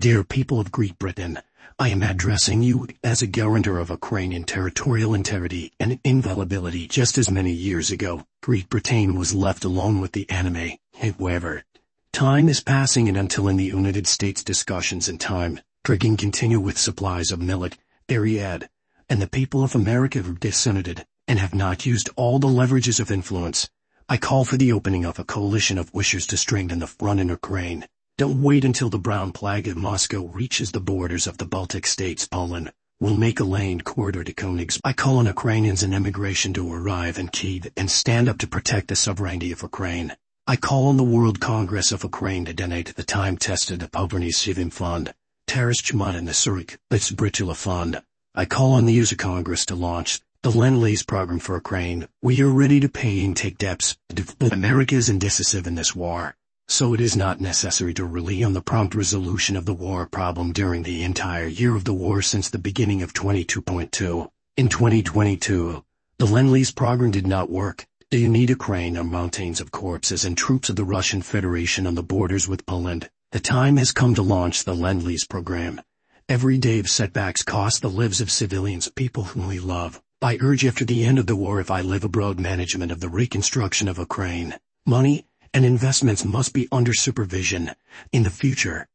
Dear people of Great Britain, I am addressing you as a guarantor of Ukrainian territorial integrity and inviolability just as many years ago, Great Britain was left alone with the enemy. However, time is passing and until in the United States discussions in time, triggering continue with supplies of military aid, and the people of America have disunited and have not used all the leverages of influence. I call for the opening of a coalition of wishers to strengthen the front in Ukraine don't wait until the brown plague of Moscow reaches the borders of the Baltic states. Poland We'll make a land corridor to Königs. I call on Ukrainians in immigration to arrive in Kiev and stand up to protect the sovereignty of Ukraine. I call on the World Congress of Ukraine to donate the time-tested Poverty Saving Fund, Taras Chmut and the Surik Prytula Fund. I call on the US Congress to launch the Lend-Lease program for Ukraine. We are ready to pay and take debts. America is indecisive in this war so it is not necessary to rely on the prompt resolution of the war problem during the entire year of the war since the beginning of 22.2. In 2022, the Lend-Lease program did not work. The Unita crane are mountains of corpses and troops of the Russian Federation on the borders with Poland. The time has come to launch the Lend-Lease program. Every day of setbacks cost the lives of civilians, people whom we love. I urge after the end of the war if I live abroad management of the reconstruction of Ukraine. Money, and investments must be under supervision. In the future,